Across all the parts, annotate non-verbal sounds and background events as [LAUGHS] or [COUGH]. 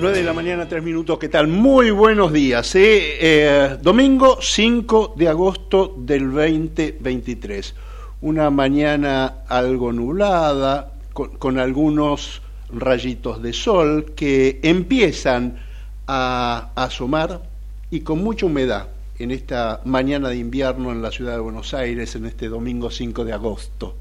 9 de la mañana, 3 minutos, ¿qué tal? Muy buenos días. ¿eh? Eh, domingo 5 de agosto del 2023. Una mañana algo nublada, con, con algunos rayitos de sol que empiezan a, a asomar y con mucha humedad en esta mañana de invierno en la ciudad de Buenos Aires, en este domingo 5 de agosto.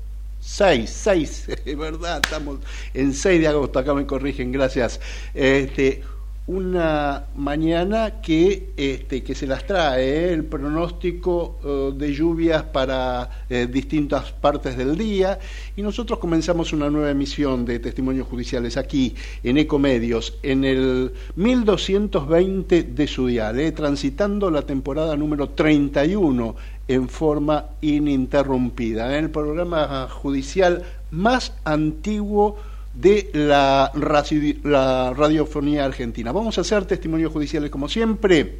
6, 6, [LAUGHS] es verdad, estamos en 6 de agosto, acá me corrigen, gracias. Este, una mañana que, este, que se las trae ¿eh? el pronóstico eh, de lluvias para eh, distintas partes del día y nosotros comenzamos una nueva emisión de testimonios judiciales aquí en Ecomedios en el 1220 de su dial, transitando la temporada número 31 en forma ininterrumpida, en el programa judicial más antiguo de la, radiofonía argentina. Vamos a hacer testimonios judiciales como siempre.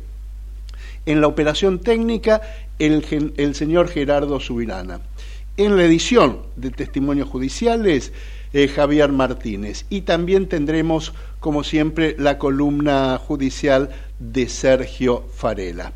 En la operación técnica, el, el señor Gerardo Subirana. En la edición de testimonios judiciales, eh, Javier Martínez. Y también tendremos, como siempre, la columna judicial de Sergio Farela.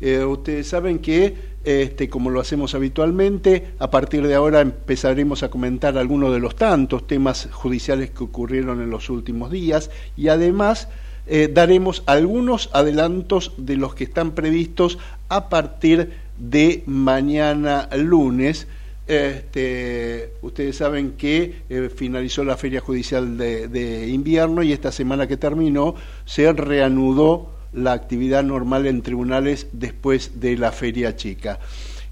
Eh, ustedes saben que este, como lo hacemos habitualmente. A partir de ahora empezaremos a comentar algunos de los tantos temas judiciales que ocurrieron en los últimos días y además eh, daremos algunos adelantos de los que están previstos a partir de mañana lunes. Este, ustedes saben que eh, finalizó la feria judicial de, de invierno y esta semana que terminó se reanudó la actividad normal en tribunales después de la feria chica.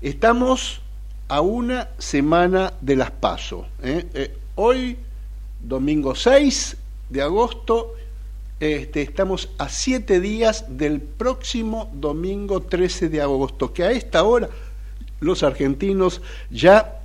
Estamos a una semana de las PASO. ¿eh? Eh, hoy, domingo 6 de agosto, este, estamos a siete días del próximo domingo 13 de agosto, que a esta hora los argentinos ya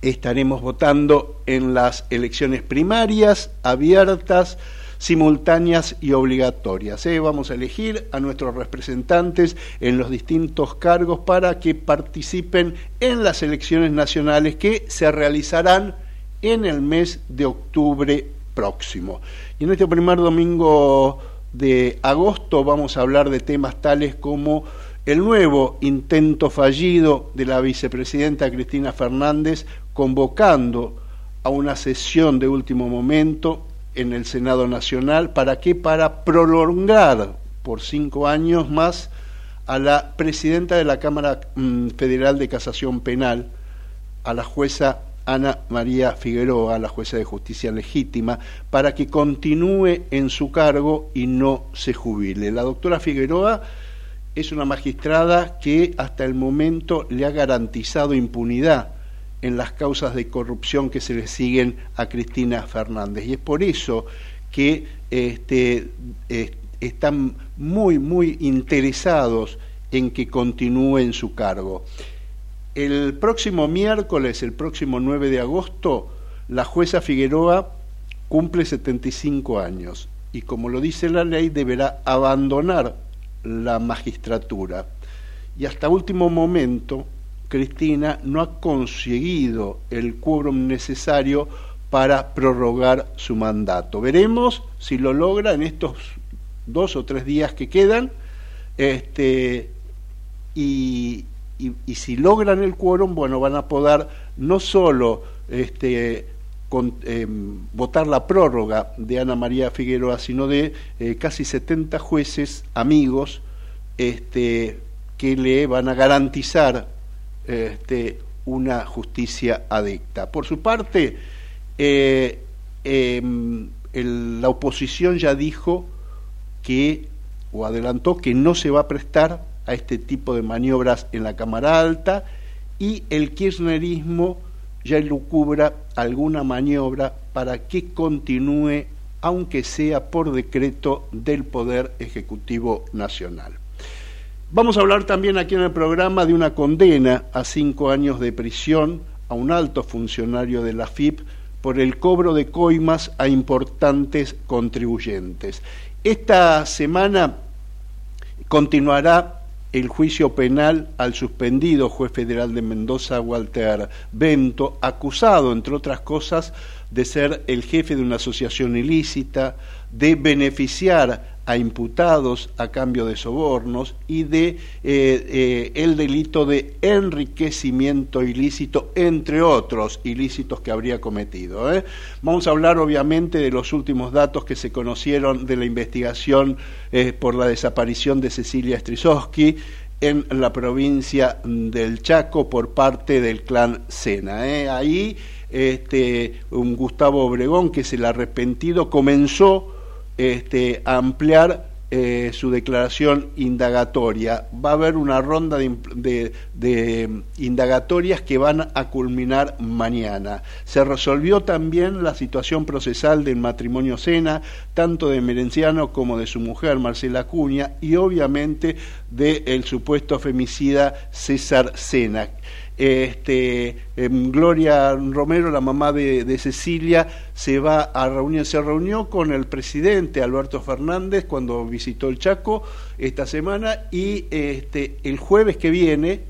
estaremos votando en las elecciones primarias abiertas simultáneas y obligatorias. ¿eh? Vamos a elegir a nuestros representantes en los distintos cargos para que participen en las elecciones nacionales que se realizarán en el mes de octubre próximo. Y en este primer domingo de agosto vamos a hablar de temas tales como el nuevo intento fallido de la vicepresidenta Cristina Fernández convocando a una sesión de último momento en el Senado Nacional. ¿Para qué? Para prolongar por cinco años más a la presidenta de la Cámara mm, Federal de Casación Penal, a la jueza Ana María Figueroa, la jueza de justicia legítima, para que continúe en su cargo y no se jubile. La doctora Figueroa es una magistrada que hasta el momento le ha garantizado impunidad en las causas de corrupción que se le siguen a Cristina Fernández. Y es por eso que este, están muy, muy interesados en que continúe en su cargo. El próximo miércoles, el próximo 9 de agosto, la jueza Figueroa cumple 75 años y como lo dice la ley deberá abandonar la magistratura. Y hasta último momento, Cristina no ha conseguido el quórum necesario para prorrogar su mandato. Veremos si lo logra en estos dos o tres días que quedan. Este, y, y, si logran el quórum, bueno, van a poder no solo este, em, votar la prórroga de Ana María Figueroa, sino de eh, casi 70 jueces amigos este, que le van a garantizar este, una justicia adicta. Por su parte, eh, em, la oposición ya dijo que, o adelantó que no se va a prestar a este tipo de maniobras en la Cámara Alta y el kirchnerismo ya lucubra alguna maniobra para que continúe, aunque sea por decreto del Poder Ejecutivo Nacional. Vamos a hablar también aquí en el programa de una condena a cinco años de prisión a un alto funcionario de la FIP por el cobro de coimas a importantes contribuyentes. Esta semana continuará el juicio penal al suspendido juez federal de Mendoza, Walter Bento, acusado, entre otras cosas, de ser el jefe de una asociación ilícita, de beneficiar a imputados a cambio de sobornos y de eh, eh, el delito de enriquecimiento ilícito, entre otros ilícitos que habría cometido. ¿eh? Vamos a hablar obviamente de los últimos datos que se conocieron de la investigación por la desaparición de Cecilia Strisowski en la provincia del Chaco por parte del clan Sena. Ahí este, un Gustavo Obregón, que es el arrepentido, comenzó este, ampliar eh, su declaración indagatoria. Va a haber una ronda de, de, indagatorias que van a culminar mañana. Se resolvió también la situación procesal del matrimonio Sena, tanto de Merenciano como de su mujer Marcela Cuña, y obviamente del supuesto femicida César Sena este, em, Gloria Romero, la mamá de, Cecilia, se va a reunir, se reunió con el presidente Alberto Fernández cuando visitó el Chaco esta semana y este, el jueves que viene,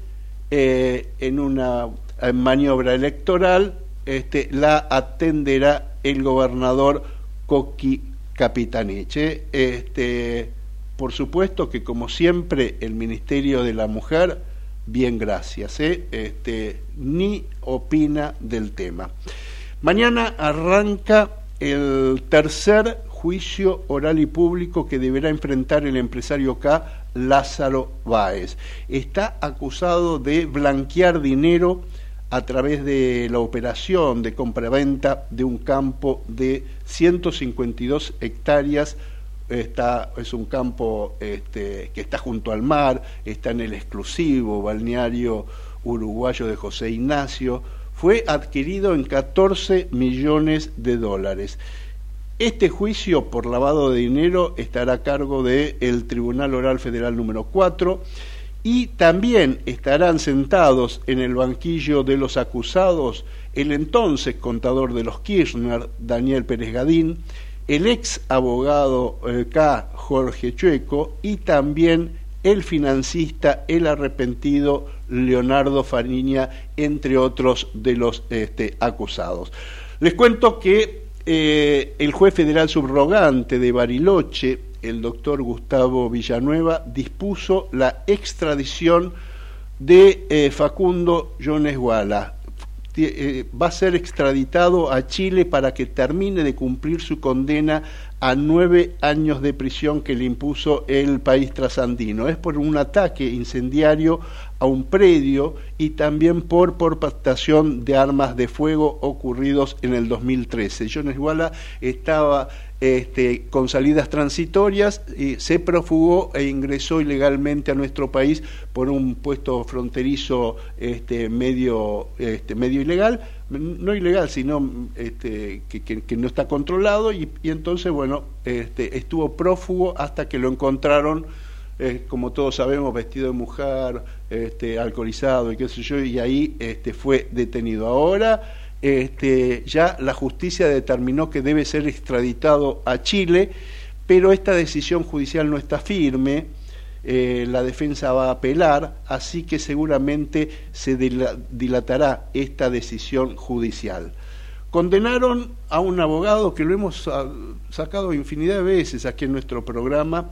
eh, en una maniobra electoral, este, la atenderá el gobernador Coqui Capitaniche. Este, por supuesto que como siempre el Ministerio de la Mujer bien gracias, ¿eh? este, ni opina del tema. Mañana arranca el tercer juicio oral y público que deberá enfrentar el empresario K, Lázaro Báez. Está acusado de blanquear dinero a través de la operación de compraventa de un campo de 152 hectáreas es un campo este, que está junto al mar, está en el exclusivo balneario uruguayo de José Ignacio, fue adquirido en 14 millones de dólares. Este juicio por lavado de dinero estará a cargo del Tribunal Oral Federal número 4 y también estarán sentados en el banquillo de los acusados el entonces contador de los Kirchner, Daniel Pérez Gadín, el ex abogado eh, K. Jorge Chueco y también el financista, el arrepentido Leonardo Fariña, entre otros de los este, acusados. Les cuento que eh, el juez federal subrogante de Bariloche, el doctor Gustavo Villanueva, dispuso la extradición de eh, Facundo Jones Guala, eh, va a ser extraditado a Chile para que termine de cumplir su condena a nueve años de prisión que le impuso el país trasandino. Es por un ataque incendiario a un predio y también por portación de armas de fuego ocurridos en el 2013. Jones Iguala estaba este, con salidas transitorias, y se profugó e ingresó ilegalmente a nuestro país por un puesto fronterizo este, medio, este, medio ilegal, no ilegal, sino este, que, no está controlado, y, entonces, bueno, este, estuvo prófugo hasta que lo encontraron, como todos sabemos, vestido de mujer, este, alcoholizado y qué sé yo, y ahí este, fue detenido. Ahora este, ya la justicia determinó que debe ser extraditado a Chile, pero esta decisión judicial no está firme, eh, la defensa va a apelar, así que seguramente se dilatará esta decisión judicial. Condenaron a un abogado que lo hemos sacado infinidad de veces aquí en nuestro programa,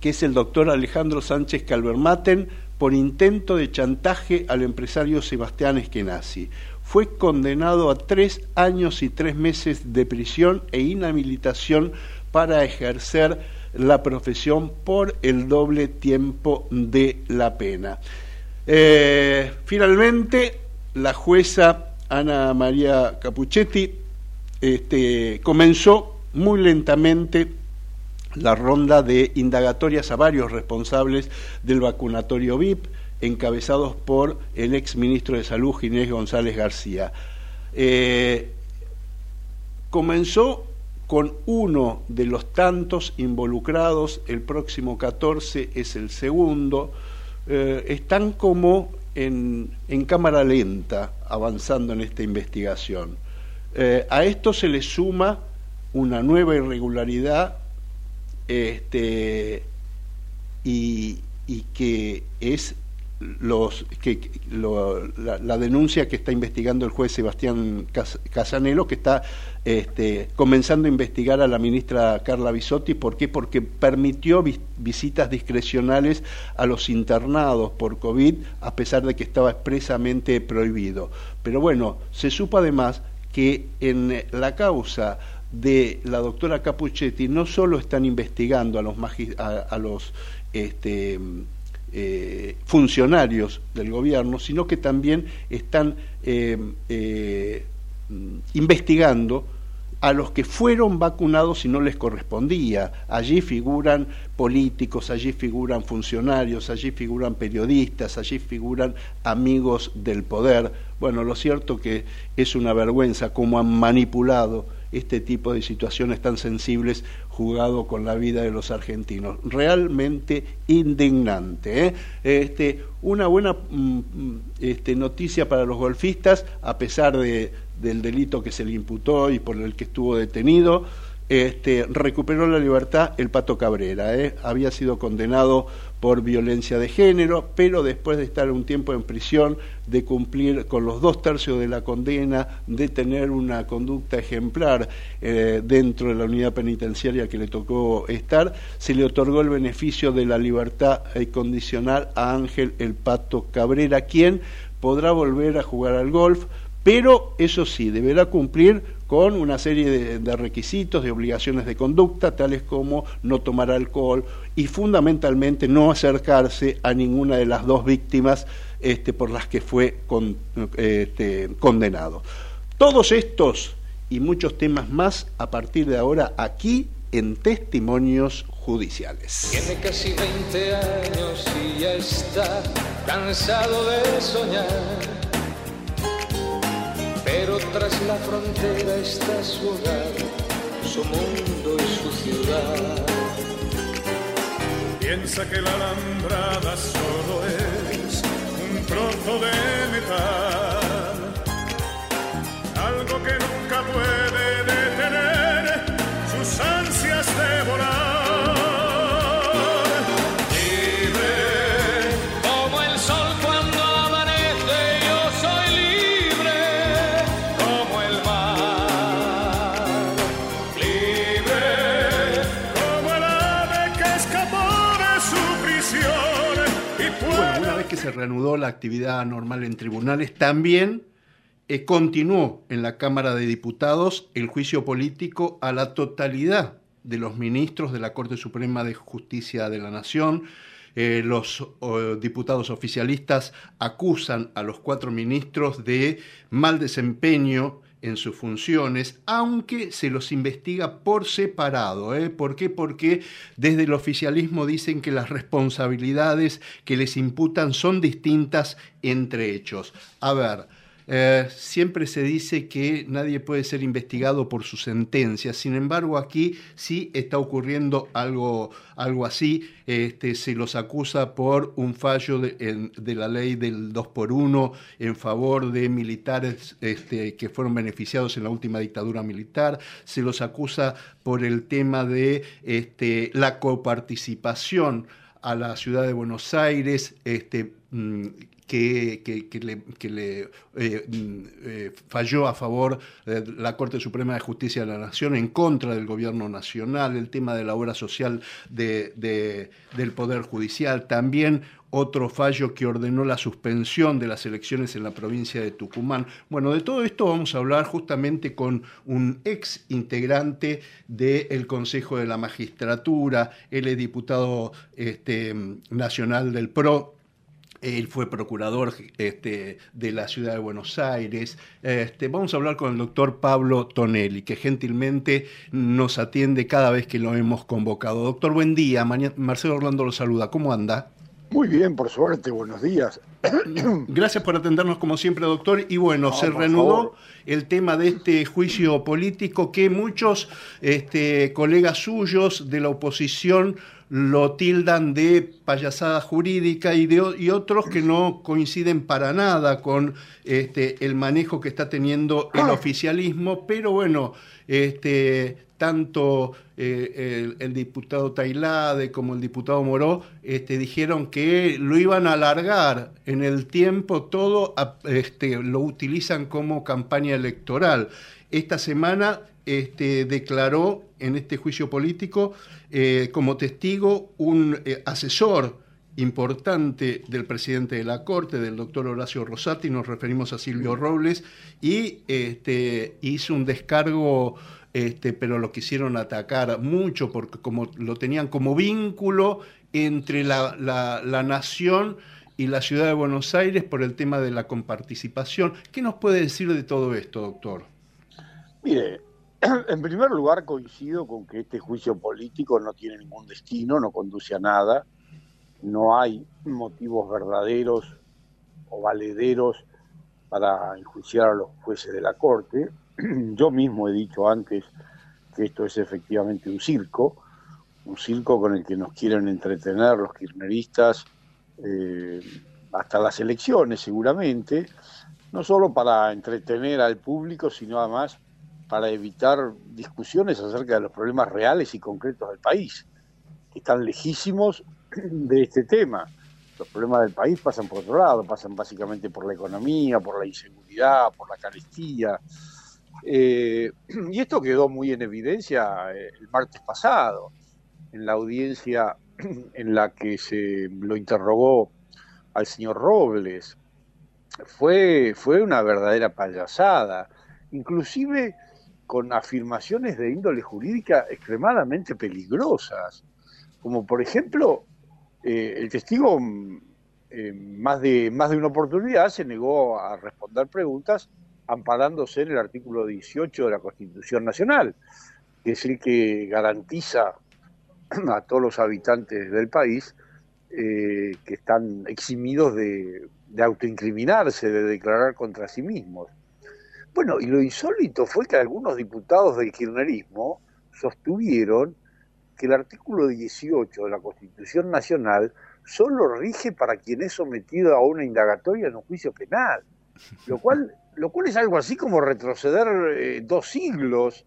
que es el doctor Alejandro Sánchez Calvermaten, por intento de chantaje al empresario Sebastián Eskenazi fue condenado a tres años y tres meses de prisión e inhabilitación para ejercer la profesión por el doble tiempo de la pena. Eh, finalmente, la jueza Ana María Capuchetti este, comenzó muy lentamente la ronda de indagatorias a varios responsables del vacunatorio VIP, encabezados por el ex ministro de Salud Ginés González García. Eh, comenzó con uno de los tantos involucrados, el próximo 14 es el segundo, eh, están como en, cámara lenta avanzando en esta investigación. Eh, a esto se le suma una nueva irregularidad este, y, y que es los, que, la, denuncia que está investigando el juez Sebastián Casanelo, que está este, comenzando a investigar a la ministra Carla Bisotti. ¿Por qué? Porque permitió visitas discrecionales a los internados por COVID, a pesar de que estaba expresamente prohibido. Pero bueno, se supo además que en la causa de la doctora Capuchetti no solo están investigando a los, a los este, eh, funcionarios del gobierno, sino que también están eh, eh, investigando a los que fueron vacunados y no les correspondía. Allí figuran políticos, allí figuran funcionarios, allí figuran periodistas, allí figuran amigos del poder. Bueno, lo cierto que es una vergüenza cómo han manipulado este tipo de situaciones tan sensibles jugado con la vida de los argentinos. Realmente indignante. ¿eh? Este, una buena mm, mm, este, noticia para los golfistas, a pesar de, del delito que se le imputó y por el que estuvo detenido. Este, recuperó la libertad el Pato Cabrera. ¿eh? Había sido condenado por violencia de género, pero después de estar un tiempo en prisión, de cumplir con los dos tercios de la condena, de tener una conducta ejemplar eh, dentro de la unidad penitenciaria que le tocó estar, se le otorgó el beneficio de la libertad condicional a Ángel el Pato Cabrera, quien podrá volver a jugar al golf, pero eso sí, deberá cumplir con una serie de, requisitos, de obligaciones de conducta, tales como no tomar alcohol y fundamentalmente no acercarse a ninguna de las dos víctimas este, por las que fue este, condenado. Todos estos y muchos temas más a partir de ahora aquí en Testimonios Judiciales. Tiene casi 20 años y ya está cansado de soñar pero tras la frontera está su hogar, su mundo y su ciudad. Piensa que la alambrada solo es un trozo de metal, reanudó la actividad normal en tribunales, también eh, continuó en la Cámara de Diputados el juicio político a la totalidad de los ministros de la Corte Suprema de Justicia de la Nación. Eh, los diputados oficialistas acusan a los cuatro ministros de mal desempeño en sus funciones, aunque se los investiga por separado. ¿eh? ¿Por qué? Porque desde el oficialismo dicen que las responsabilidades que les imputan son distintas entre hechos. A ver, eh, siempre se dice que nadie puede ser investigado por su sentencia, sin embargo aquí sí está ocurriendo algo, algo así, este, se los acusa por un fallo de, la ley del 2 por 1 en favor de militares este, que fueron beneficiados en la última dictadura militar, se los acusa por el tema de este, la coparticipación a la ciudad de Buenos Aires, este, que, le, eh, mm, eh, falló a favor de la Corte Suprema de Justicia de la Nación en contra del gobierno nacional, el tema de la obra social de, del Poder Judicial, también otro fallo que ordenó la suspensión de las elecciones en la provincia de Tucumán. Bueno, de todo esto vamos a hablar justamente con un ex integrante del Consejo de la Magistratura, él es diputado este, nacional del PRO, él fue procurador este, de la ciudad de Buenos Aires. Este, vamos a hablar con el doctor Pablo Tonelli, que gentilmente nos atiende cada vez que lo hemos convocado. Doctor, buen día. Marcelo Orlando lo saluda. ¿Cómo anda? Muy bien, por suerte. Buenos días. [COUGHS] Gracias por atendernos como siempre, doctor. Y bueno, se reanudó el tema de este juicio político que muchos este, colegas suyos de la oposición lo tildan de payasada jurídica y, de, y otros que no coinciden para nada con este, el manejo que está teniendo el oficialismo, pero bueno, este, tanto eh, el, diputado Tailade como el diputado Moró este, dijeron que lo iban a alargar en el tiempo, todo este, lo utilizan como campaña electoral. Esta semana este, declaró en este juicio político eh, como testigo un eh, asesor importante del presidente de la Corte, del doctor Horacio Rosati, nos referimos a Silvio Robles, y este, hizo un descargo, este, pero lo quisieron atacar mucho porque como lo tenían como vínculo entre la, la nación y la ciudad de Buenos Aires por el tema de la comparticipación. ¿Qué nos puede decir de todo esto, doctor? Mire, [CLEARS THROAT] en primer lugar coincido con que este juicio político no tiene ningún destino, no conduce a nada, no hay motivos verdaderos o valederos para enjuiciar a los jueces de la Corte. [CLEARS THROAT] Yo mismo he dicho antes que esto es efectivamente un circo, un circo con el que nos quieren entretener los kirchneristas eh, hasta las elecciones seguramente, no solo para entretener al público, sino además para evitar discusiones acerca de los problemas reales y concretos del país, que están lejísimos [CLEARS THROAT] de este tema. Los problemas del país pasan por otro lado, pasan básicamente por la economía, por la inseguridad, por la carestía. Eh, [CLEARS THROAT] y esto quedó muy en evidencia eh, el martes pasado, en la audiencia [CLEARS THROAT] en la que se lo interrogó al señor Robles. Fue, fue una verdadera payasada. Inclusive con afirmaciones de índole jurídica extremadamente peligrosas, como por ejemplo, eh, el testigo mm, eh, más, de, más de una oportunidad se negó a responder preguntas amparándose en el artículo 18 de la Constitución Nacional, que es el que garantiza [CLEARS THROAT] a todos los habitantes del país eh, que están eximidos de, de autoincriminarse, de declarar contra sí mismos. Bueno, y lo insólito fue que algunos diputados del kirchnerismo sostuvieron que el artículo 18 de la Constitución Nacional solo rige para quien es sometido a una indagatoria en un juicio penal, lo cual, lo cual es algo así como retroceder eh, dos siglos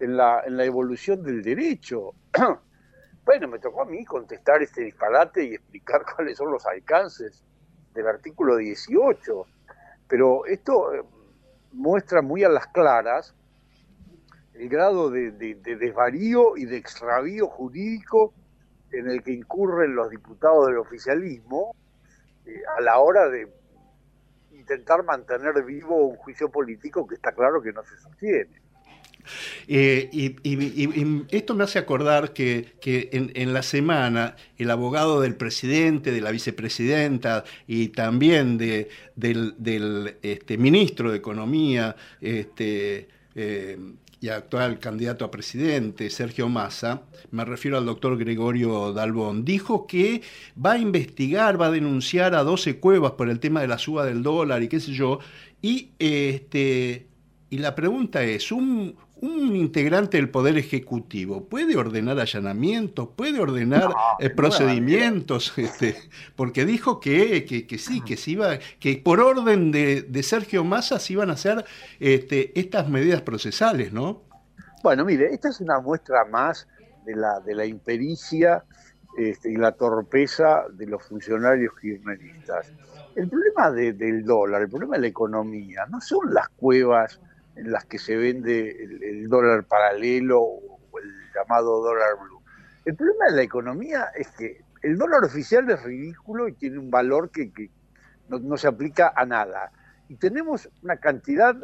en la, en la evolución del derecho. [CLEARS THROAT] bueno, me tocó a mí contestar este disparate y explicar [LAUGHS] cuáles son los alcances del artículo 18, pero esto eh, muestra muy a las claras el grado de, desvarío y de extravío jurídico en el que incurren los diputados del oficialismo eh, a la hora de intentar mantener vivo un juicio político que está claro que no se sostiene. Eh, y, esto me hace acordar que, en, la semana el abogado del presidente, de la vicepresidenta y también de, del, este, ministro de Economía este, eh, y actual candidato a presidente, Sergio Massa, me refiero al doctor Gregorio Dalbón, dijo que va a investigar, va a denunciar a 12 cuevas por el tema de la suba del dólar y qué sé yo, y este y la pregunta es, ¿un, un integrante del Poder Ejecutivo puede ordenar allanamientos, puede ordenar eh, procedimientos, este, porque dijo que, que, sí, que se iba, que por orden de, Sergio Massa se iban a hacer este, estas medidas procesales, ¿no? Bueno, mire, esta es una muestra más de la, de la impericia este, y la torpeza de los funcionarios kirchneristas. El problema del dólar, el problema de la economía, no son las cuevas en las que se vende el, dólar paralelo o el llamado dólar blue. El problema de la economía es que el dólar oficial es ridículo y tiene un valor que, no, se aplica a nada. Y tenemos una cantidad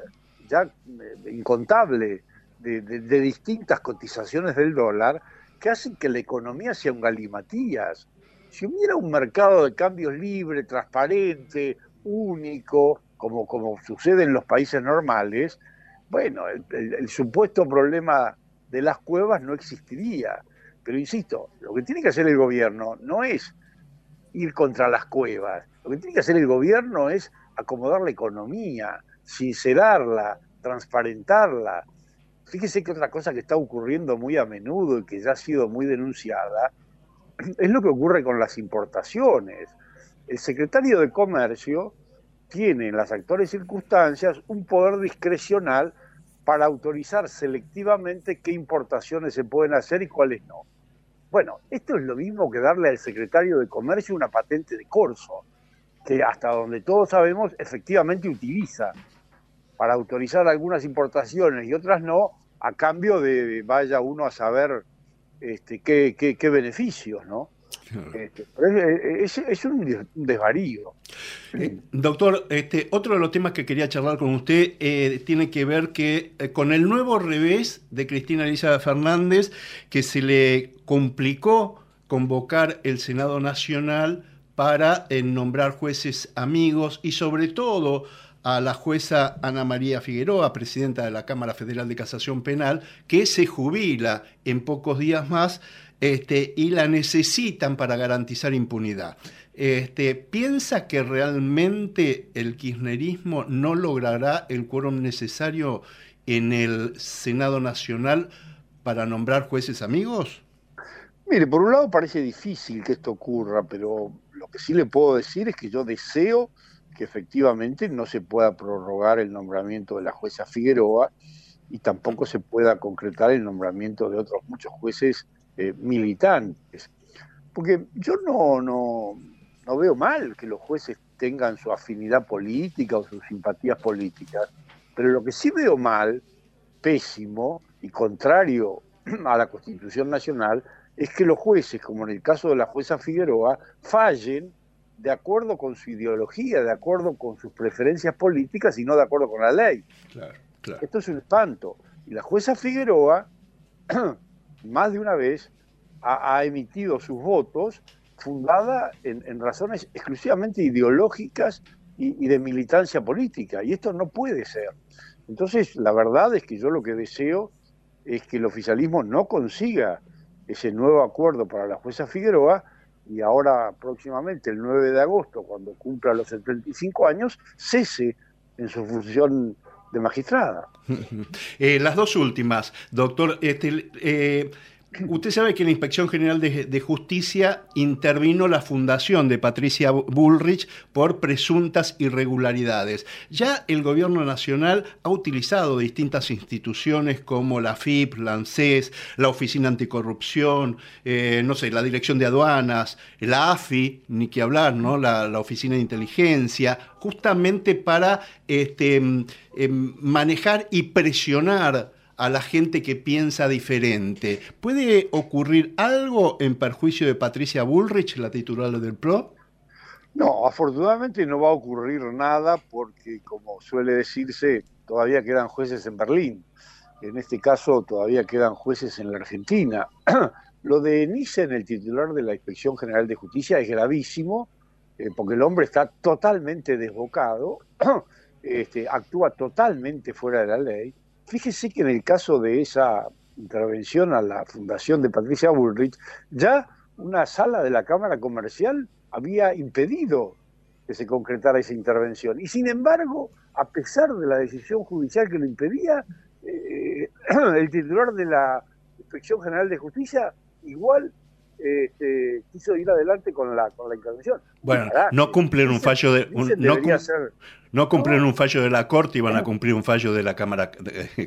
ya eh, incontable de, de, distintas cotizaciones del dólar que hacen que la economía sea un galimatías. Si hubiera un mercado de cambios libre, transparente, único, como, como sucede en los países normales, bueno, el, supuesto problema de las cuevas no existiría. Pero insisto, lo que tiene que hacer el gobierno no es ir contra las cuevas, lo que tiene que hacer el gobierno es acomodar la economía, sincerarla, transparentarla. Fíjese que otra cosa que está ocurriendo muy a menudo y que ya ha sido muy denunciada es lo que ocurre con las importaciones. El secretario de Comercio tiene en las actuales circunstancias un poder discrecional para autorizar selectivamente qué importaciones se pueden hacer y cuáles no. Bueno, esto es lo mismo que darle al secretario de Comercio una patente de corso, que hasta donde todos sabemos efectivamente utiliza para autorizar algunas importaciones y otras no, a cambio de vaya uno a saber este, qué, qué, qué beneficios, ¿no? Este, es, un desvarío. Eh, doctor, este, otro de los temas que quería charlar con usted eh, tiene que ver que eh, con el nuevo revés de Cristina Elizabeth Fernández, que se le complicó convocar el Senado Nacional para nombrar jueces amigos y sobre todo a la jueza Ana María Figueroa, presidenta de la Cámara Federal de Casación Penal, que se jubila en pocos días más este, y la necesitan para garantizar impunidad. Este, ¿Piensa que realmente el kirchnerismo no logrará el quórum necesario en el Senado Nacional para nombrar jueces amigos? Mire, por un lado parece difícil que esto ocurra, pero lo que sí le puedo decir es que yo deseo que efectivamente no se pueda prorrogar el nombramiento de la jueza Figueroa y tampoco se pueda concretar el nombramiento de otros muchos jueces eh, militantes. Porque yo no, no, no veo mal que los jueces tengan su afinidad política o sus simpatías políticas, pero lo que sí veo mal, pésimo y contrario a la Constitución Nacional, es que los jueces, como en el caso de la jueza Figueroa, fallen de acuerdo con su ideología, de acuerdo con sus preferencias políticas y no de acuerdo con la ley. Esto es un espanto. Y la jueza Figueroa más de una vez ha, emitido sus votos fundada en, razones exclusivamente ideológicas y, de militancia política, y esto no puede ser. Entonces, la verdad es que yo lo que deseo es que el oficialismo no consiga ese nuevo acuerdo para la jueza Figueroa y ahora próximamente, el 9 de agosto, cuando cumpla los 75 años, cese en su función de magistrada. [LAUGHS] Eh, las dos últimas, doctor. Este, eh, Usted sabe que la Inspección General de, Justicia intervino la fundación de Patricia Bullrich por presuntas irregularidades. Ya el Gobierno Nacional ha utilizado distintas instituciones como la FIP, la ANSES, la Oficina Anticorrupción, eh, no sé, la Dirección de Aduanas, la AFI, ni que hablar, ¿no? La, Oficina de Inteligencia, justamente para este, em, manejar y presionar a la gente que piensa diferente. ¿Puede ocurrir algo en perjuicio de Patricia Bullrich, la titular del PRO? No, afortunadamente no va a ocurrir nada porque, como suele decirse, todavía quedan jueces en Berlín. En este caso, todavía quedan jueces en la Argentina. [CLEARS THROAT] Lo de Nissen, el titular de la Inspección General de Justicia, es gravísimo eh, porque el hombre está totalmente desbocado, [CLEARS THROAT] este, actúa totalmente fuera de la ley. Fíjese que en el caso de esa intervención a la fundación de Patricia Bullrich, ya una sala de la Cámara Comercial había impedido que se concretara esa intervención. Y sin embargo, a pesar de la decisión judicial que lo impedía, eh, [CLEARS THROAT] el titular de la Inspección General de Justicia igual este, quiso ir adelante con la, con la intervención. Bueno, no cumplen un fallo de... Un, no, no cumplen un fallo de la Corte y van a cumplir un fallo de la Cámara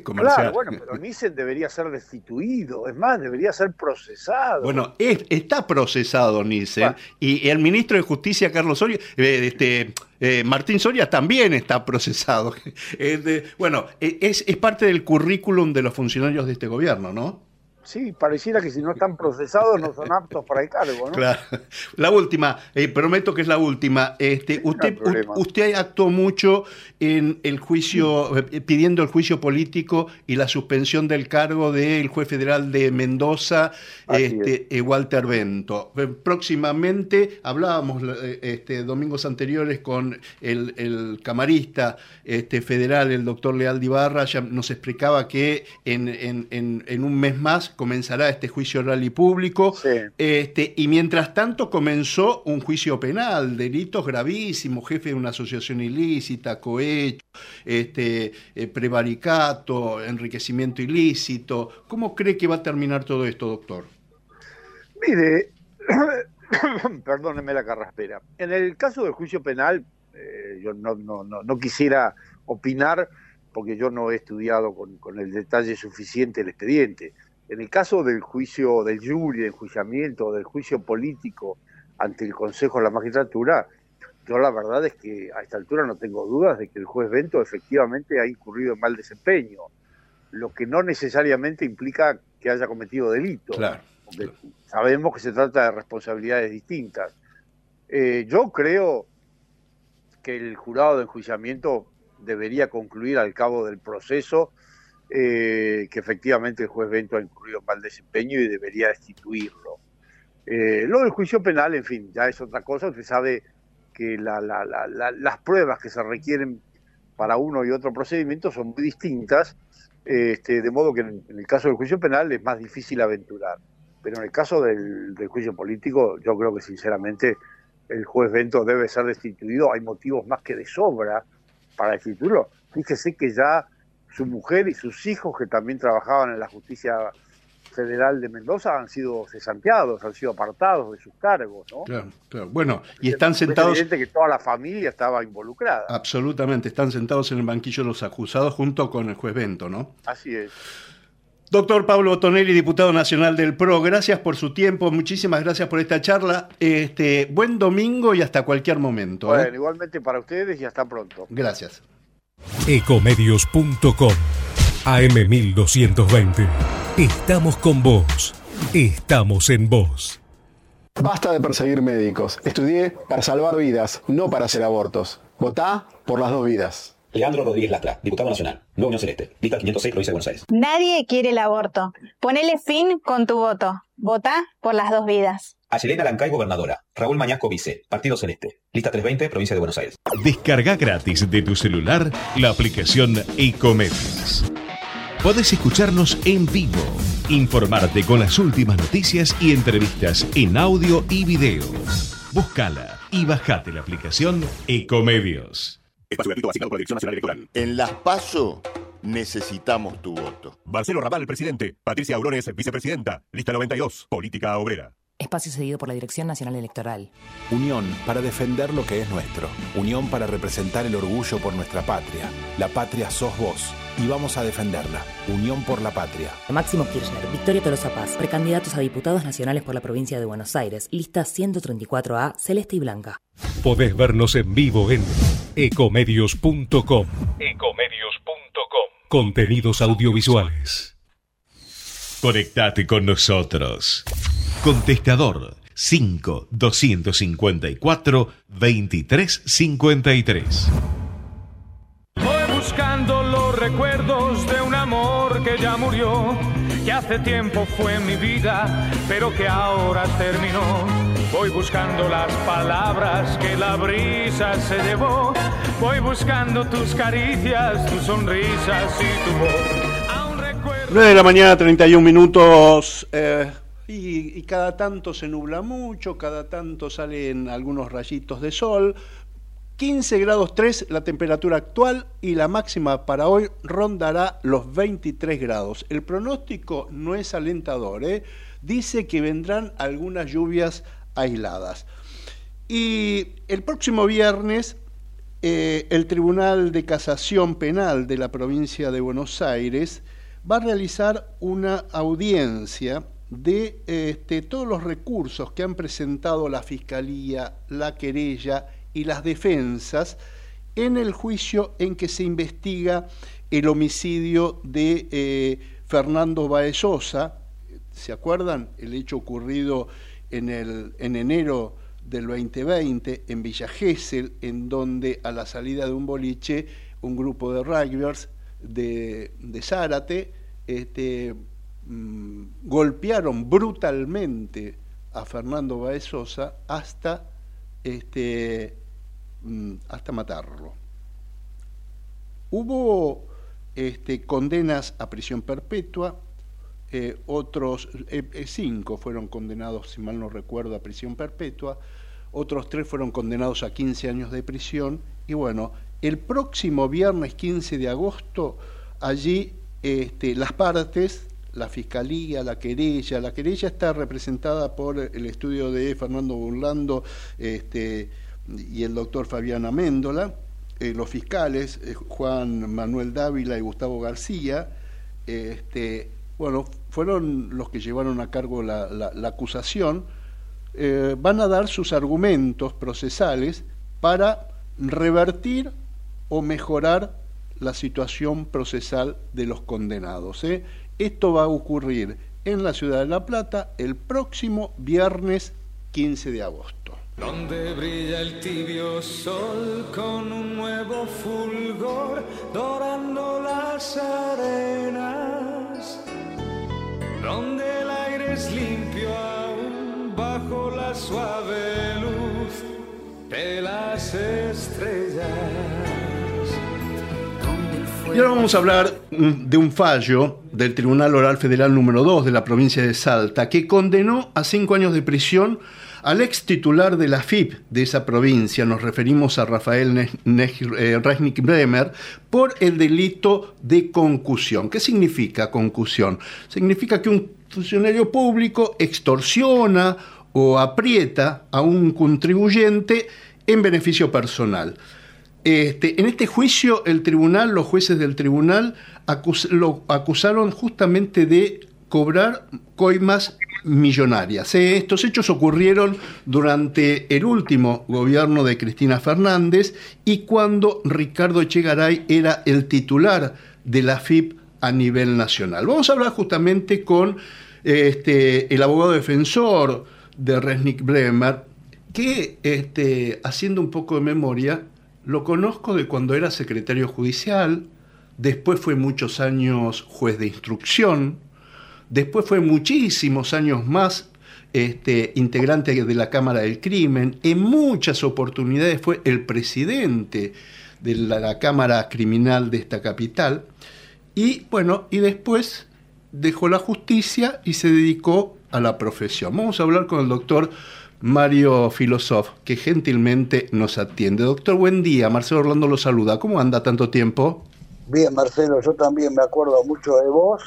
Comercial. Claro, bueno, pero Nissen debería ser destituido, es más, debería ser procesado. Bueno, está procesado Nissen y, el ministro de Justicia, Carlos Soria, eh, este, eh, Martín Soria también está procesado. [LAUGHS] bueno, es, es parte del currículum de los funcionarios de este gobierno, ¿no? Sí, pareciera que si no están procesados no son aptos para el cargo, ¿no? Claro. La última, eh, prometo que es la última. Este, usted, usted actuó mucho en el juicio, eh, pidiendo el juicio político y la suspensión del cargo del juez federal de Mendoza, este, eh, Walter Bento. Próximamente hablábamos este, domingos anteriores con el, camarista este, federal, el doctor Leal Ibarra, ya nos explicaba que en, en, en un mes más comenzará este juicio oral y público. Este, y mientras tanto comenzó un juicio penal, delitos gravísimos, jefe de una asociación ilícita, cohecho, este, eh, prevaricato, enriquecimiento ilícito. ¿Cómo cree que va a terminar todo esto, doctor? Mire, [COUGHS] perdóneme la carraspera. En el caso del juicio penal, eh, yo no, no, no, quisiera opinar porque yo no he estudiado con, con, el detalle suficiente el expediente. En el caso del juicio del jury, del enjuiciamiento, del juicio político ante el Consejo de la Magistratura, yo la verdad es que a esta altura no tengo dudas de que el juez Bento efectivamente ha incurrido en mal desempeño, lo que no necesariamente implica que haya cometido delito, claro, sabemos que se trata de responsabilidades distintas. Eh, yo creo que el jurado de enjuiciamiento debería concluir al cabo del proceso eh, que efectivamente el juez Bento ha incurrido mal desempeño y debería destituirlo. Eh, lo del juicio penal, en fin, ya es otra cosa. Usted sabe que las pruebas que se requieren para uno y otro procedimiento son muy distintas, este, de modo que en, el caso del juicio penal es más difícil aventurar. Pero en el caso del, del juicio político, yo creo que sinceramente el juez Bento debe ser destituido. Hay motivos más que de sobra para destituirlo. Fíjese que ya su mujer y sus hijos, que también trabajaban en la justicia federal de Mendoza, han sido cesanteados, han sido apartados de sus cargos, ¿no? Claro, claro. Bueno, y están sentados... Es evidente que toda la familia estaba involucrada. Absolutamente, están sentados en el banquillo los acusados junto con el juez Bento, ¿no? Así es. Doctor Pablo Tonelli, diputado nacional del PRO, gracias por su tiempo, muchísimas gracias por esta charla. Este, buen domingo y hasta cualquier momento. ¿eh? Bueno, igualmente para ustedes y hasta pronto. Gracias. Ecomedios.com AM1220. Estamos con vos. Estamos en vos. Basta de perseguir médicos. Estudié para salvar vidas, no para hacer abortos. Votá por las dos vidas. Leandro Rodríguez Lastra, diputado nacional, Nueva Unión Celeste, lista 506, provincia de Buenos Aires. Nadie quiere el aborto. Ponele fin con tu voto. Votá por las dos vidas. Ayelena Lancay, gobernadora. Raúl Mañasco, vice. Partido Celeste. Lista 320, provincia de Buenos Aires. Descarga gratis de tu celular la aplicación Ecomedios. Podés escucharnos en vivo, informarte con las últimas noticias y entrevistas en audio y video. Búscala y bajate la aplicación Ecomedios. Espacio gratuito asignado por la Dirección Nacional Electoral. En Las PASO necesitamos tu voto. Marcelo Raval, presidente. Patricia Aurones, vicepresidenta. Lista 92, Política Obrera. Espacio cedido por la Dirección Nacional Electoral. Unión para defender lo que es nuestro. Unión para representar el orgullo por nuestra patria. La patria sos vos y vamos a defenderla. Unión por la patria. Máximo Kirchner, Victoria Tolosa Paz, precandidatos a diputados nacionales por la provincia de Buenos Aires. Lista 134A, celeste y blanca. Podés vernos en vivo en ecomedios.com. Ecomedios.com. Contenidos audiovisuales. Conectate con nosotros. Contestador 5 254 2353. Voy buscando los recuerdos de un amor que ya murió, que hace tiempo fue mi vida, pero que ahora terminó. Voy buscando las palabras que la brisa se llevó. Voy buscando tus caricias, tus sonrisas y tu voz. Aún recuerdo 9 de la mañana, 31 minutos. eh, y, cada tanto se nubla mucho, cada tanto salen algunos rayitos de sol. 15 grados 3 la temperatura actual y la máxima para hoy rondará los 23 grados. El pronóstico no es alentador, ¿eh? dice que vendrán algunas lluvias aisladas. Y el próximo viernes eh, el Tribunal de Casación Penal de la provincia de Buenos Aires va a realizar una audiencia de este, todos los recursos que han presentado la Fiscalía, la querella y las defensas en el juicio en que se investiga el homicidio de eh, Fernando Baezosa. ¿Se acuerdan? El hecho ocurrido en, el, en enero del 2020 en Villa Gesell, en donde a la salida de un boliche, un grupo de rugbyers de, de Zárate este, mm, golpearon brutalmente a Fernando Baezosa hasta, este, mm, hasta matarlo. Hubo este, condenas a prisión perpetua, eh, otros eh, eh, cinco fueron condenados, si mal no recuerdo, a prisión perpetua, otros tres fueron condenados a 15 años de prisión, y bueno, el próximo viernes 15 de agosto, allí este, las partes, la fiscalía, la querella, la querella está representada por el estudio de Fernando Burlando este, y el doctor Fabián Améndola, eh, los fiscales, eh, Juan Manuel Dávila y Gustavo García, este, bueno, fueron los que llevaron a cargo la, acusación, eh, van a dar sus argumentos procesales para revertir o mejorar la situación procesal de los condenados. Esto va a ocurrir en la ciudad de La Plata el próximo viernes 15 de agosto. Donde brilla el tibio sol con un nuevo fulgor, dorando las arenas. Donde el aire es limpio aún bajo la suave luz de las estrellas. Y ahora vamos a hablar mm, de un fallo del Tribunal Oral Federal número 2 de la provincia de Salta que condenó a cinco años de prisión al ex titular de la FIP de esa provincia, nos referimos a Rafael eh, Resnick Bremer, por el delito de concusión. ¿Qué significa concusión? Significa que un funcionario público extorsiona o aprieta a un contribuyente en beneficio personal. Este, en este juicio, el tribunal, los jueces del tribunal, lo acusaron justamente de cobrar coimas millonarias. Eh, Estos hechos ocurrieron durante el último gobierno de Cristina Fernández y cuando Ricardo Echegaray era el titular de la FIP a nivel nacional. Vamos a hablar justamente con este, el abogado defensor de Resnick Bremer, que este, haciendo un poco de memoria, lo conozco de cuando era secretario judicial, después fue muchos años juez de instrucción, después fue muchísimos años más este, integrante de la Cámara del Crimen, en muchas oportunidades fue el presidente de la, la Cámara Criminal de esta capital, y bueno, y después dejó la justicia y se dedicó a la profesión. Vamos a hablar con el doctor Mario Filosof, que gentilmente nos atiende. Doctor, buen día. Marcelo Orlando lo saluda. ¿Cómo anda tanto tiempo? Bien, Marcelo, yo también me acuerdo mucho de vos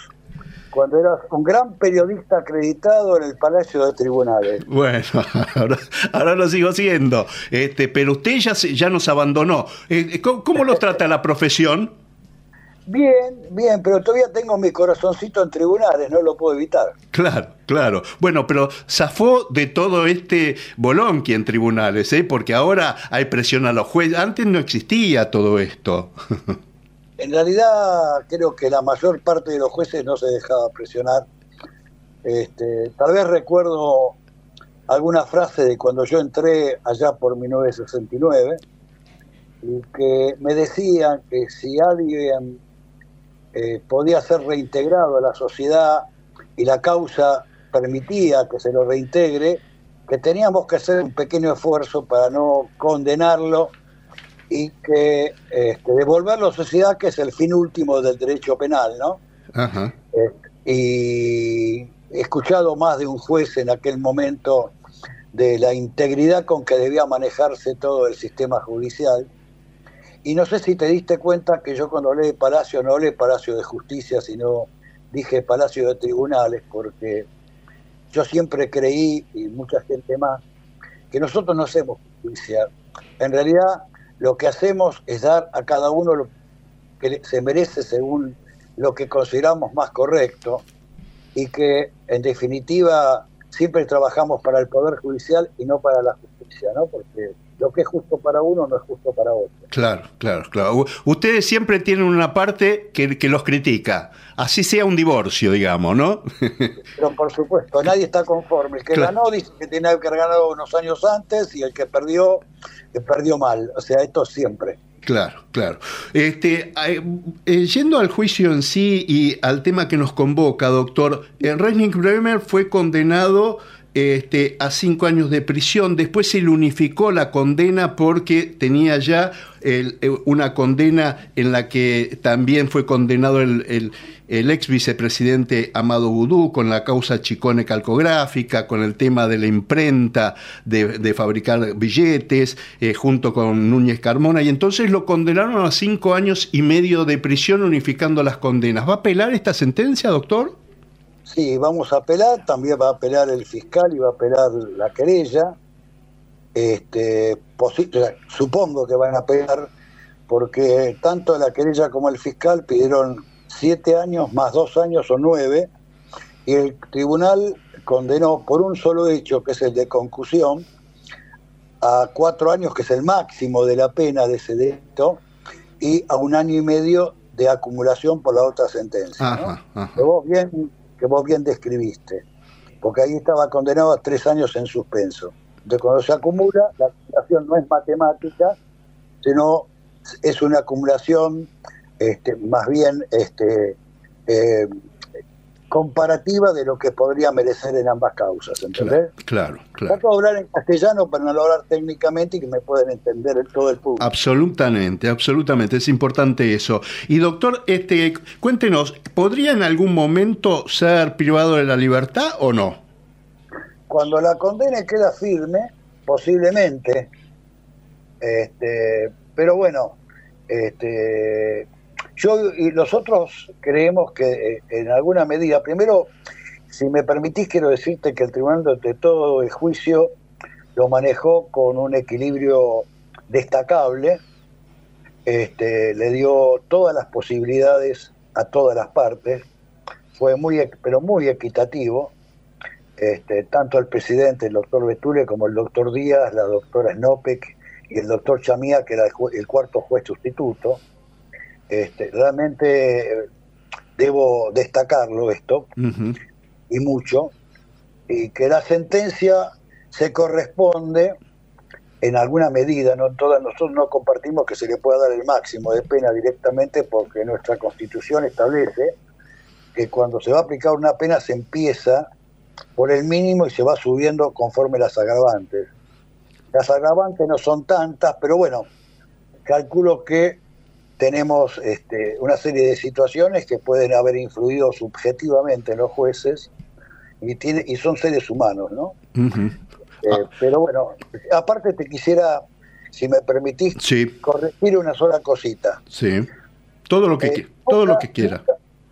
cuando eras un gran periodista acreditado en el Palacio de Tribunales. Bueno, [LAUGHS] ahora, ahora lo sigo siendo. Este, pero usted ya, ya nos abandonó. Eh, ¿cómo, cómo lo trata la profesión? Bien, bien, pero todavía tengo mi corazoncito en tribunales, no lo puedo evitar. Claro, claro. Bueno, pero zafó de todo este bolonqui en tribunales, ¿eh? porque ahora hay presión a los jueces. Antes no existía todo esto. [LAUGHS] En realidad creo que la mayor parte de los jueces no se dejaba presionar. Este, tal vez recuerdo alguna frase de cuando yo entré allá por 1969 y que me decían que si alguien eh, podía ser reintegrado a la sociedad y la causa permitía que se lo reintegre, que teníamos que hacer un pequeño esfuerzo para no condenarlo y que este, devolverlo a la sociedad, que es el fin último del derecho penal, ¿no? Ajá. Eh, y he escuchado más de un juez en aquel momento de la integridad con que debía manejarse todo el sistema judicial. Y no sé si te diste cuenta que yo cuando hablé Palacio no hablé Palacio de Justicia, sino dije Palacio de Tribunales, porque yo siempre creí, y mucha gente más, que nosotros no hacemos justicia. En realidad lo que hacemos es dar a cada uno lo que se merece según lo que consideramos más correcto y que en definitiva siempre trabajamos para el Poder Judicial y no para la justicia, ¿no? Porque lo que es justo para uno no es justo para otro. Claro, claro, claro. Ustedes siempre tienen una parte que, que los critica, así sea un divorcio, digamos, ¿no? [LAUGHS] Pero por supuesto, nadie está conforme. El que Claro. ganó dice que tenía que haber ganado unos años antes y el que perdió, que perdió mal. O sea, esto siempre. Claro, claro. Este, eh, yendo al juicio en sí y al tema que nos convoca, doctor, eh, Reining Bremer fue condenado este, a cinco años de prisión. Después se le unificó la condena porque tenía ya eh, una condena en la que también fue condenado el, el- ex vicepresidente Amado Boudou con la causa Chicone calcográfica, con el tema de la imprenta, de, de fabricar billetes, eh, junto con Núñez Carmona, y entonces lo condenaron a cinco años y medio de prisión unificando las condenas. ¿Va a apelar esta sentencia, doctor? Sí, vamos a apelar, también va a apelar el fiscal y va a apelar la querella. Este, supongo que van a apelar porque tanto la querella como el fiscal pidieron siete años más dos años o nueve y el tribunal condenó por un solo hecho, que es el de concusión, a cuatro años, que es el máximo de la pena de ese delito, y a un año y medio de acumulación por la otra sentencia. ¿no? Ajá, vos bien que vos bien describiste porque ahí estaba condenado a tres años en suspenso. De cuando se acumula la acumulación no es matemática sino es una acumulación este, más bien este, eh, comparativa de lo que podría merecer en ambas causas ¿entendés? Claro, claro. Trato de hablar en castellano para no hablar técnicamente y que me puedan entender todo el público. Absolutamente, absolutamente, es importante eso. Y doctor, este, cuéntenos, ¿podría en algún momento ser privado de la libertad o no? Cuando la condena queda firme, posiblemente, este, pero bueno, este, yo y los otros creemos que eh, en alguna medida, primero, si me permitís, quiero decirte que el tribunal de todo el juicio lo manejó con un equilibrio destacable, este, le dio todas las posibilidades a todas las partes, fue muy, pero muy equitativo, este, tanto el presidente, el doctor Betule, como el doctor Díaz, la doctora Snopek y el doctor Chamía, que era el, el cuarto juez sustituto. Este, realmente debo destacarlo esto, y mucho, y que la sentencia se corresponde en alguna medida, no todas nosotros no compartimos que se le pueda dar el máximo de pena directamente porque nuestra constitución establece que cuando se va a aplicar una pena se empieza por el mínimo y se va subiendo conforme las agravantes. Las agravantes no son tantas, pero bueno, calculo que tenemos este, una serie de situaciones que pueden haber influido subjetivamente en los jueces y, tiene, y son seres humanos, ¿no? Eh, Pero bueno, aparte te quisiera, si me permitís, Sí, corregir una sola cosita. sí. Todo lo que, Eh, todo lo que quiera.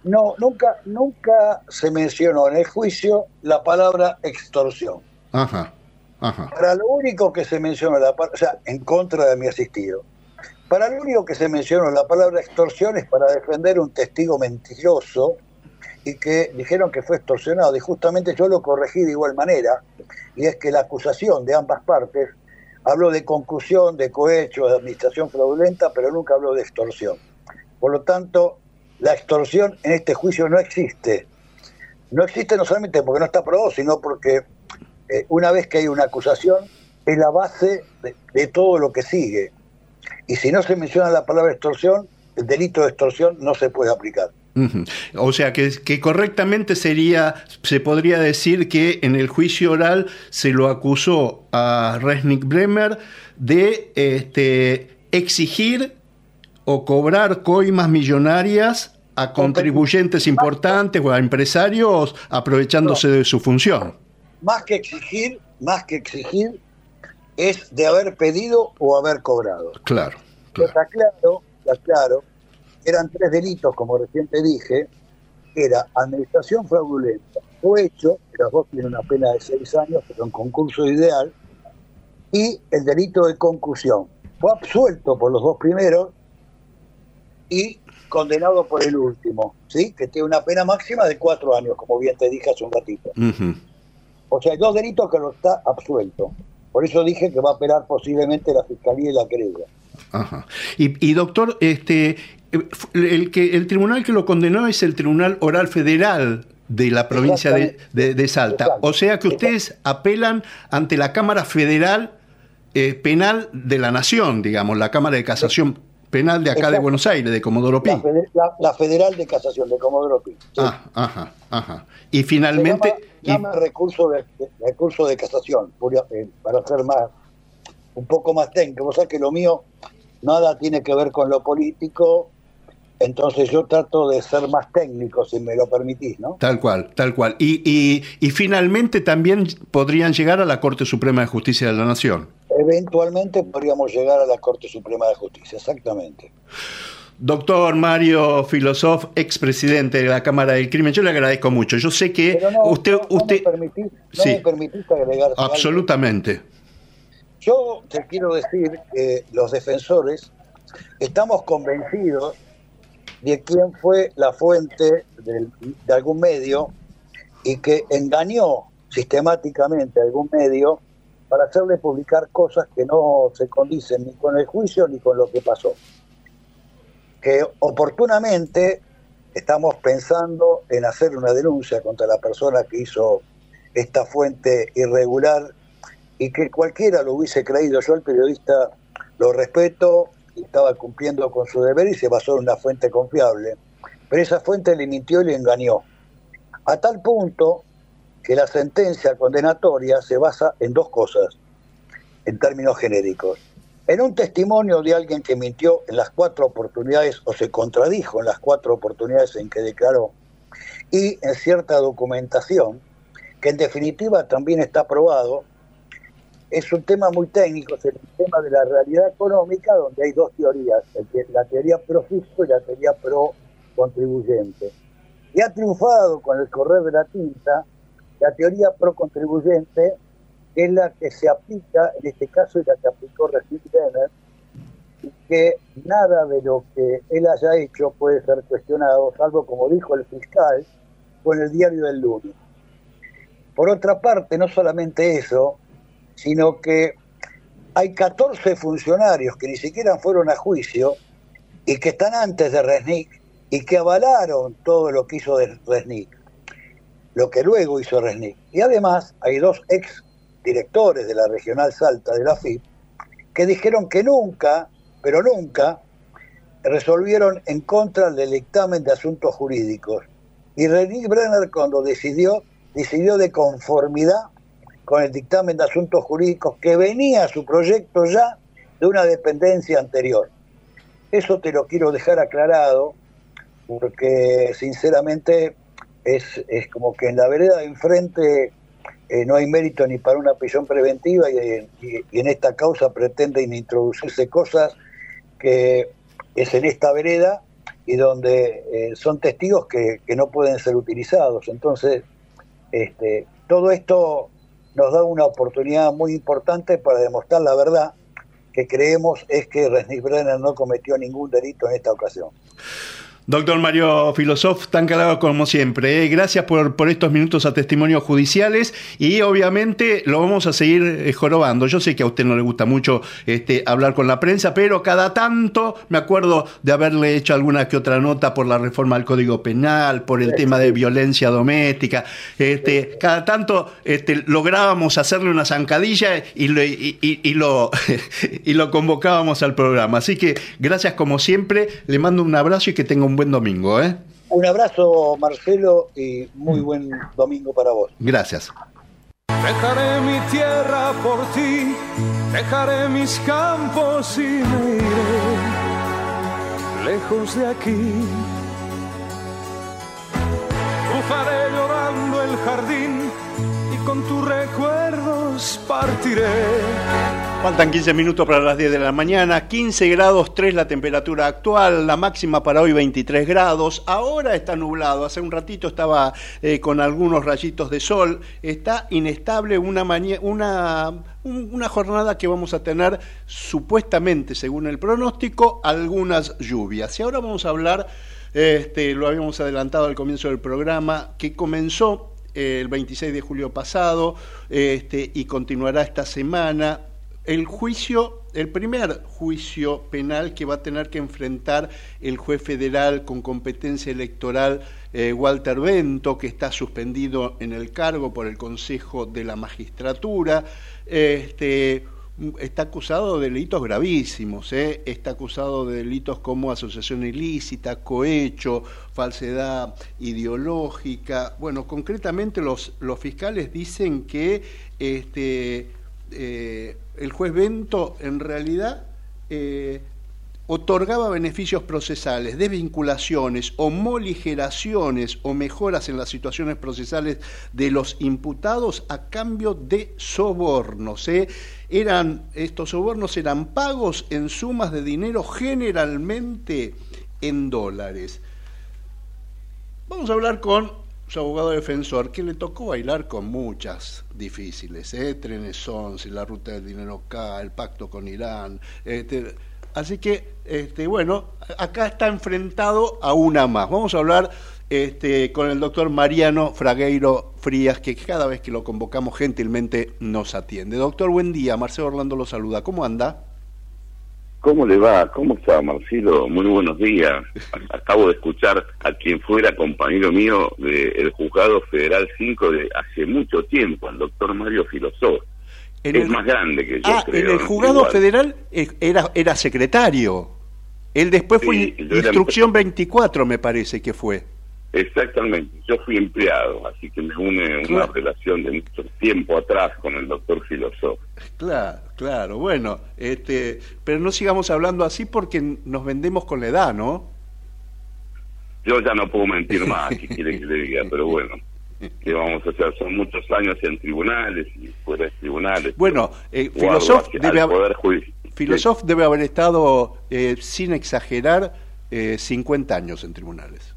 No, nunca, nunca se mencionó en el juicio la palabra extorsión. Ajá, ajá. Para lo único que se mencionó la o sea, en contra de mi asistido, para lo único que se mencionó la palabra extorsión es para defender un testigo mentiroso y que dijeron que fue extorsionado. Y justamente yo lo corregí de igual manera, y es que la acusación de ambas partes habló de conclusión, de cohecho, de administración fraudulenta, pero nunca habló de extorsión. Por lo tanto, la extorsión en este juicio no existe. No existe no solamente porque no está aprobado, sino porque eh, una vez que hay una acusación, es la base de todo lo que sigue. Y si no se menciona la palabra extorsión, el delito de extorsión no se puede aplicar. O sea que, que correctamente sería, se podría decir que en el juicio oral se lo acusó a Resnick Bremer de este, exigir o cobrar coimas millonarias a contribuyentes importantes o a empresarios aprovechándose de su función. Más que exigir, más que exigir, es de haber pedido o haber cobrado. Claro. Está claro, está claro, eran tres delitos, como recién te dije, era administración fraudulenta, o hecho, que los dos tienen una pena de seis años, pero en concurso ideal, y el delito de concusión. Fue absuelto por los dos primeros y condenado por el último, ¿sí? que tiene una pena máxima de cuatro años, como bien te dije hace un ratito. O sea, hay dos delitos que lo está absuelto. Por eso dije que va a operar posiblemente la Fiscalía y la querella. Ajá. Y, y, doctor, este, el, que, el tribunal que lo condenó es el Tribunal Oral Federal de la provincia de, de- de Salta. O sea que ustedes apelan ante la Cámara Federal eh, Penal de la Nación, digamos, la Cámara de Casación Penal de acá de. Buenos Aires, de Comodoro Pi. La, la- la Federal de Casación de Comodoro Pi. Ah, ajá, ajá. Y finalmente... Se llama, llama recurso, de, de- recurso de casación, eh, para ser más un poco más técnico. Vos sabés que lo mío nada tiene que ver con lo político, entonces yo trato de ser más técnico, si me lo permitís, ¿no? Tal cual, tal cual. Y, y, y finalmente también podrían llegar a la Corte Suprema de Justicia de la Nación. Eventualmente podríamos llegar a la Corte Suprema de Justicia, exactamente. Doctor Mario Filosof, expresidente de la Cámara del Crimen, yo le agradezco mucho. Yo sé que no, usted... no, no usted me permitís, no Sí. me permitís agregar algo. absolutamente. Yo te quiero decir que los defensores estamos convencidos de quién fue la fuente del- de algún medio y que engañó sistemáticamente a algún medio para hacerle publicar cosas que no se condicen ni con el juicio ni con lo que pasó. Que oportunamente estamos pensando en hacer una denuncia contra la persona que hizo esta fuente irregular y que cualquiera lo hubiese creído. Yo, el periodista, lo respeto, estaba cumpliendo con su deber y se basó en una fuente confiable. Pero esa fuente le mintió y le engañó. A tal punto que la sentencia condenatoria se basa en dos cosas, en términos genéricos. En un testimonio de alguien que mintió en las cuatro oportunidades o se contradijo en las cuatro oportunidades en que declaró, y en cierta documentación, que en definitiva también está aprobado, es un tema muy técnico, es el tema de la realidad económica, donde hay dos teorías, la teoría pro fisco y la teoría pro contribuyente. Y ha triunfado con el correr de la tinta la teoría pro contribuyente, que es la que se aplica, en este caso, y la que aplicó Brenner, y que nada de lo que él haya hecho puede ser cuestionado, salvo como dijo el fiscal, con el diario del lunes. Por otra parte, no solamente eso, sino que hay 14 funcionarios que ni siquiera fueron a juicio y que están antes de Resnick y que avalaron todo lo que hizo Resnick, lo que luego hizo Resnick. Y además hay dos ex directores de la Regional Salta de la FIP que dijeron que nunca, pero nunca, resolvieron en contra del dictamen de asuntos jurídicos. Y Resnick Brenner cuando decidió, decidió de conformidad con el dictamen de asuntos jurídicos que venía a su proyecto ya de una dependencia anterior. Eso te lo quiero dejar aclarado porque sinceramente es, es como que en la vereda de enfrente eh, no hay mérito ni para una prisión preventiva y, en esta causa pretenden introducirse cosas que es en esta vereda y donde eh, son testigos que, que no pueden ser utilizados. Entonces, este, todo esto nos da una oportunidad muy importante para demostrar la verdad que creemos es que Resnick Brenner no cometió ningún delito en esta ocasión. Doctor Mario Filosof, tan calado como siempre. ¿eh? Gracias por, por, estos minutos a testimonios judiciales y obviamente lo vamos a seguir eh, jorobando. Yo sé que a usted no le gusta mucho este, hablar con la prensa, pero cada tanto me acuerdo de haberle hecho alguna que otra nota por la reforma al Código Penal, por el tema de violencia doméstica. Este, cada tanto este, lográbamos hacerle una zancadilla y lo, y, y, lo, [LAUGHS] y lo convocábamos al programa. Así que gracias como siempre, le mando un abrazo y que tenga un buen domingo, ¿eh? Un abrazo, Marcelo, y muy buen domingo para vos. Gracias. Dejaré mi tierra por ti, dejaré mis campos y me iré lejos de aquí. Cruzaré llorando el jardín con tus recuerdos partiré. Faltan 15 minutos para las 10 de la mañana, 15 grados 3 la temperatura actual, la máxima para hoy 23 grados, ahora está nublado, hace un ratito estaba eh, con algunos rayitos de sol, está inestable una, una, una jornada que vamos a tener supuestamente, según el pronóstico, algunas lluvias. Y ahora vamos a hablar, este, lo habíamos adelantado al comienzo del programa, que comenzó el 26 de julio pasado este, y continuará esta semana el juicio, el primer juicio penal que va a tener que enfrentar el juez federal con competencia electoral eh, Walter Bento, que está suspendido en el cargo por el Consejo de la Magistratura. Este, está acusado de delitos gravísimos, ¿eh? está acusado de delitos como asociación ilícita, cohecho, falsedad ideológica. Bueno, concretamente los, los fiscales dicen que este, eh, el juez Bento en realidad eh, otorgaba beneficios procesales, desvinculaciones o moligeraciones o mejoras en las situaciones procesales de los imputados a cambio de sobornos. ¿eh? Eran, estos sobornos eran pagos en sumas de dinero generalmente en dólares. Vamos a hablar con su abogado defensor, que le tocó bailar con muchas difíciles, ¿eh? Trenes 11, la ruta del dinero K, el pacto con Irán. Este, así que, este, bueno, acá está enfrentado a una más. Vamos a hablar este, con el doctor Mariano Fragueiro Frías, que cada vez que lo convocamos gentilmente nos atiende. Doctor, buen día. Marcelo Orlando lo saluda. ¿Cómo anda? ¿Cómo le va? ¿Cómo está, Marcelo? Muy buenos días. Acabo de escuchar a quien fuera compañero mío del Juzgado Federal 5 de hace mucho tiempo, al doctor Mario Filosó. Es más grande que yo, ah, en el Juzgado Federal era, era secretario. Él después fue instrucción 24, me parece que fue. Exactamente, yo fui empleado, así que me une una relación de mucho tiempo atrás con el doctor filósofo. Claro, claro, bueno, este, pero no sigamos hablando así porque nos vendemos con la edad, ¿no? Yo ya no puedo mentir más, si [LAUGHS] quiere que le diga, pero bueno, ¿qué vamos a hacer? Son muchos años en tribunales y de tribunales. Bueno, eh, Filosof debe, haber, debe haber estado, eh, sin exagerar, eh, 50 años en tribunales.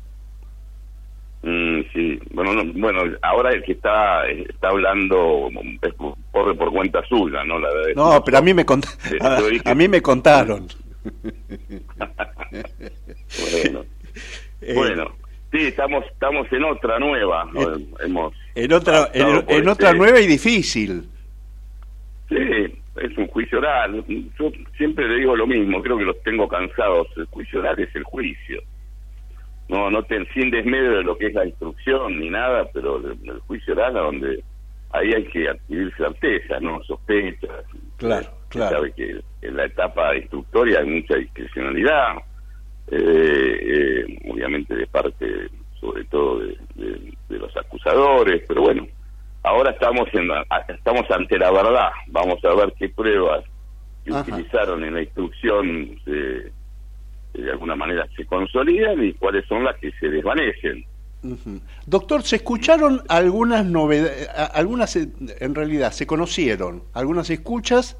Mm, sí, bueno, bueno, ahora el que está está hablando corre por cuenta suya, ¿no? La no, pero a mí me [LAUGHS] a, mí me contaron. [LAUGHS] bueno, eh, [LAUGHS] bueno, sí, estamos estamos en otra nueva, hemos en otra en, otra nueva y difícil. Sí, es un juicio oral. Yo siempre le digo lo mismo, creo que los tengo cansados. El juicio oral es el juicio no no te sin desmedio de lo que es la instrucción ni nada, pero el, juicio oral donde ahí hay que adquirir certeza, no sospechas. Claro, claro. sabe que en la etapa instructoria hay mucha discrecionalidad, eh, eh, obviamente de parte, sobre todo de, los acusadores, pero bueno, ahora estamos en estamos ante la verdad. Vamos a ver qué pruebas que utilizaron en la instrucción. Eh, de alguna manera se consolidan y cuáles son las que se desvanecen. Doctor, se escucharon algunas novedades, algunas en realidad se conocieron algunas escuchas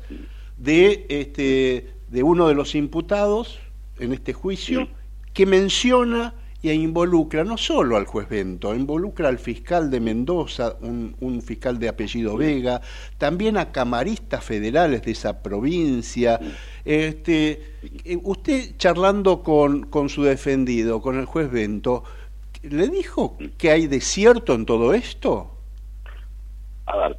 de este de uno de los imputados en este juicio que menciona y involucra no solo al juez Bento, involucra al fiscal de Mendoza, un, un fiscal de apellido Vega, también a camaristas federales de esa provincia. Este, eh, usted charlando con, con su defendido, con el juez Bento, ¿le dijo que hay desierto en todo esto? A ver,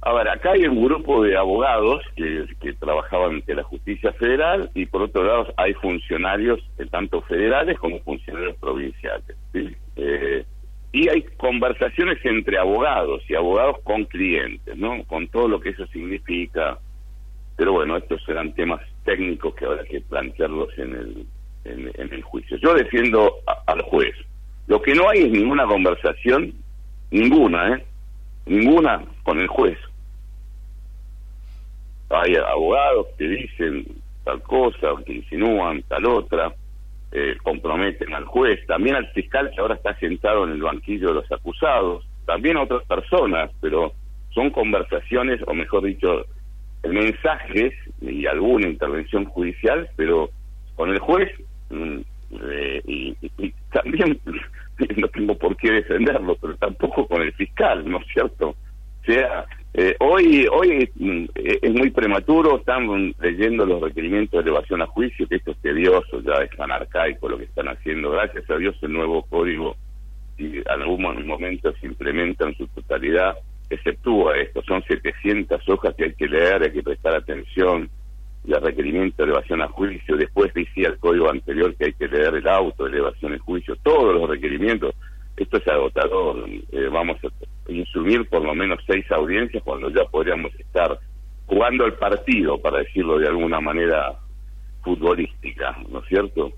a ver, acá hay un grupo de abogados que, trabajaban ante la justicia federal y por otro lado hay funcionarios eh, tanto federales como funcionarios provinciales. ¿sí? Eh, y hay conversaciones entre abogados y abogados con clientes, ¿no? Con todo lo que eso significa. Pero bueno, estos serán temas técnicos que habrá que plantearlos en el, en, en el juicio. Yo defiendo al juez. Lo que no hay es ninguna conversación, ninguna, ¿eh? Ninguna con el juez. Hay abogados que dicen tal cosa, que insinúan tal otra, eh, comprometen al juez, también al fiscal que ahora está sentado en el banquillo de los acusados, también a otras personas, pero son conversaciones, o mejor dicho, mensajes y alguna intervención judicial, pero con el juez mm, eh, y, y- y también [LAUGHS] no tengo por qué defenderlo, pero tampoco con el fiscal, ¿no es cierto? O sea, eh, hoy hoy mm, eh, es muy prematuro, están leyendo los requerimientos de elevación a juicio, que esto es tedioso, ya es tan arcaico lo que están haciendo. Gracias a Dios el nuevo código, y en algún mo- momento se implementa en su totalidad, exceptúa esto, son 700 hojas que hay que leer, hay que prestar atención, el requerimiento de elevación a juicio, después decía el código anterior que hay que leer el auto de elevación en juicio, todos los requerimientos, esto es agotador, eh, vamos a insumir por lo menos seis audiencias cuando ya podríamos estar jugando el partido, para decirlo de alguna manera futbolística, ¿no es cierto?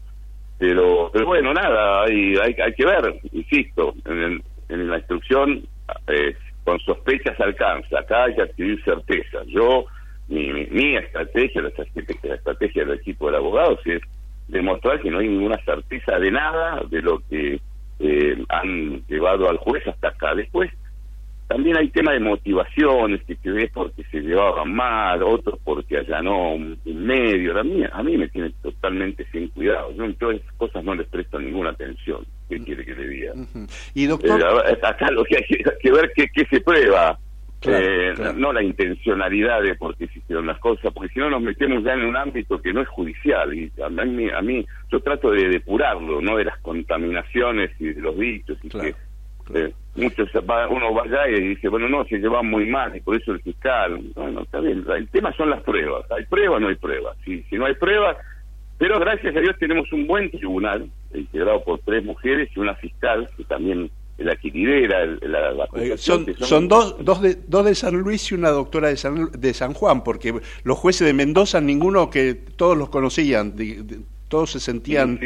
Pero, bueno, nada, hay, hay, hay que ver, insisto, en, el- en la instrucción eh, con sospechas alcanza, acá hay que adquirir certeza. Yo, mi, mi, mi estrategia, la estrategia, la estrategia del equipo de abogados es demostrar que no hay ninguna certeza de nada de lo que eh, han llevado al juez hasta acá. Después, también hay tema de motivaciones, que te ves porque se llevaban mal, otros porque allanó un, un medio. A mí, a mí me tiene totalmente sin cuidado. Yo en todas esas cosas no les presto ninguna atención. ¿Qué quiere que le diga? Y doctor, Eh, acá lo que hay que, hay [LAUGHS] que ver qué, qué se prueba. Claro, Eh, claro. No la intencionalidad de por qué se hicieron las cosas, porque si no nos metemos ya en un ámbito que no es judicial. Y a mí, a mí yo trato de depurarlo, no de las contaminaciones y de los dichos. Y que eh, muchos va- uno va allá y dice, bueno, no, se llevan muy mal y por eso el fiscal. Bueno, está bien, el tema son las pruebas. ¿Hay pruebas o no hay pruebas? Si, si no hay pruebas, pero gracias a Dios tenemos un buen tribunal, integrado por tres mujeres y una fiscal, que también es la que lidera el- la, la eh, son, son dos, dos, de, dos de San Luis y una doctora de San, de San Juan, porque los jueces de Mendoza, ninguno que todos los conocían, todos se sentían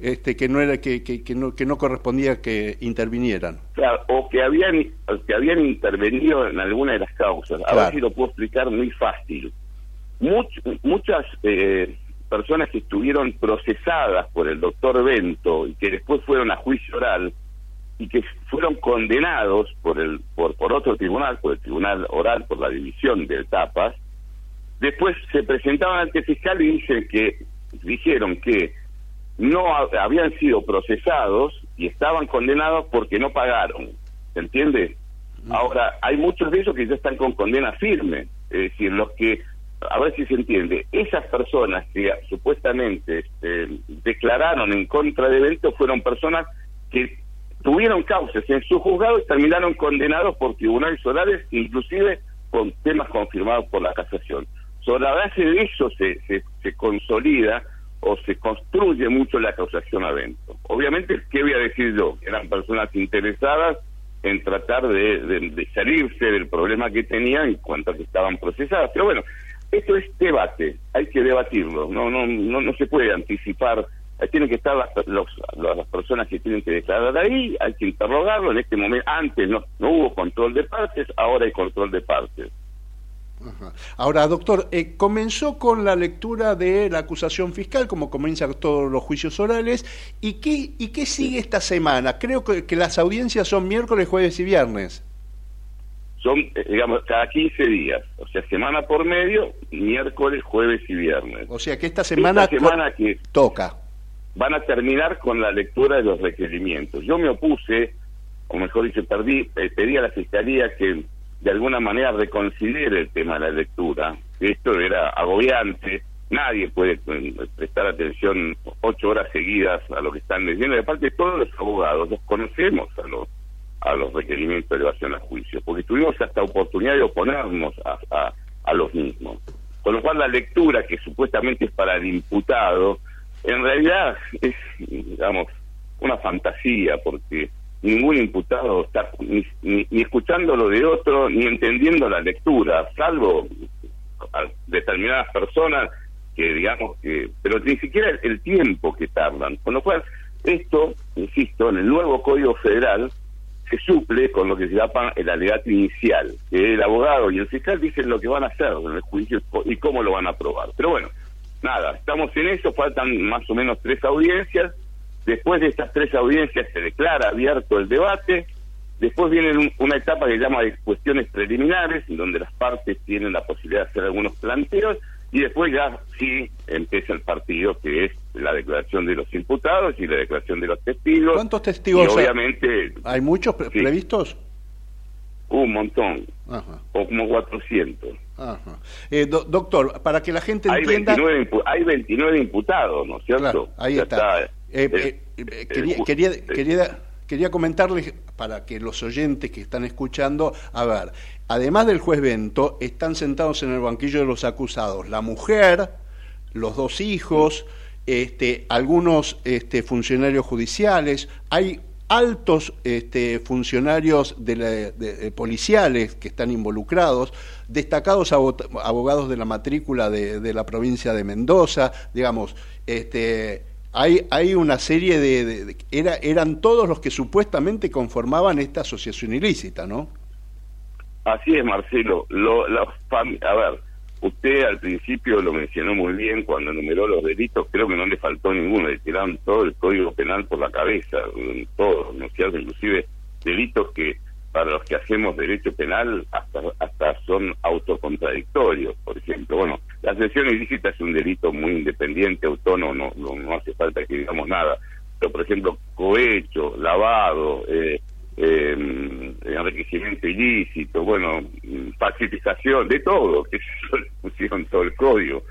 este, que no era que, que, que no, que no correspondía que intervinieran. Claro, o que habían que habían intervenido en alguna de las causas. A ver Claro. si lo puedo explicar muy fácil. Much- muchas eh, personas que estuvieron procesadas por el doctor Bento y que después fueron a juicio oral y que fueron condenados por el por, por otro tribunal, por el tribunal oral, por la división de etapas, después se presentaban ante el fiscal y dicen que dijeron que no ha- habían sido procesados y estaban condenados porque no pagaron. ¿Se entiende? Ahora, hay muchos de esos que ya están con condena firme. Es decir, los que, a ver si se entiende, esas personas que supuestamente este, declararon en contra de Bento fueron personas que tuvieron causas en su juzgado y terminaron condenados por tribunales orales, inclusive con temas confirmados por la casación. Sobre la base de eso se, se, se consolida o se construye mucho la causación a Bento. Obviamente, ¿qué voy a decir yo? Eran personas interesadas en tratar de, salirse del problema que tenían en cuanto a que estaban procesadas. Pero bueno, esto es debate, hay que debatirlo, no no no, no se puede anticipar. Tienen que estar las, los- las personas que tienen que declarar ahí, hay que interrogarlo. En este momento, antes no, no hubo control de partes, ahora hay control de partes. Ahora, doctor, eh, comenzó con la lectura de la acusación fiscal, como comienzan todos los juicios orales, ¿y qué, y qué sigue esta semana? Creo que, que las audiencias son miércoles, jueves y viernes. Son, eh, digamos, cada 15 días, o sea, semana por medio, miércoles, jueves y viernes. O sea que esta semana, Esta semana que toca. van a terminar con la lectura de los requerimientos. Yo me opuse, o mejor dicho, perdí, eh, pedí a la Fiscalía que de alguna manera reconsidere el tema de la lectura. Esto era agobiante, nadie puede eh, prestar atención ocho horas seguidas a lo que están leyendo, y aparte todos los abogados los conocemos a los a los requerimientos de elevación a juicio, porque tuvimos hasta oportunidad de oponernos a, a, a los mismos. Con lo cual la lectura, que supuestamente es para el imputado, en realidad es, digamos, una fantasía, porque ningún imputado está ni, ni, ni escuchando lo de otro, ni entendiendo la lectura, salvo determinadas personas que, digamos, que, pero ni siquiera el, tiempo que tardan. Con lo cual, esto, insisto, en el nuevo Código Federal, se suple con lo que se llama el alegato inicial, que el abogado y el fiscal dicen lo que van a hacer en el juicio y cómo lo van a aprobar. Pero bueno, nada, estamos en eso, faltan más o menos tres audiencias, después de estas tres audiencias se declara abierto el debate, después viene un, una etapa que se llama de cuestiones preliminares, en donde las partes tienen la posibilidad de hacer algunos planteos, y después ya sí empieza el partido que es la declaración de los imputados y la declaración de los testigos. ¿Cuántos testigos y obviamente hay muchos pre Sí. previstos? un montón, Ajá, o como 400. ajá. Eh, do- doctor, para que la gente Hay entienda... 29, impu- hay 29 imputados, ¿no es cierto? Claro, ahí Ya está. Eh, Eh, eh, quería, quería, quería, quería comentarles, para que los oyentes que están escuchando, a ver, además del juez Bento, están sentados en el banquillo de los acusados. La mujer, los dos hijos, este, algunos este, funcionarios judiciales, hay altos este, funcionarios de la- de- de policiales que están involucrados, destacados abo- abogados de la matrícula de la provincia de Mendoza, digamos, este, hay, hay una serie de, de- era, eran todos los que supuestamente conformaban esta asociación ilícita, ¿no? Así es, Marcelo. Lo, la a ver, usted al principio lo mencionó muy bien cuando enumeró los delitos, creo que no le faltó ninguno, le tiraron todo el código penal por la cabeza, mm, todo, ¿no es cierto? Inclusive delitos que para los que hacemos derecho penal hasta, hasta son autocontradictorios, por ejemplo. Bueno, la asociación ilícita es un delito muy independiente, autónomo, no, no, no hace falta que digamos nada. Pero, por ejemplo, cohecho, lavado, eh, eh, enriquecimiento ilícito, bueno, falsificación, de todo, que [LAUGHS] pusieron todo el código.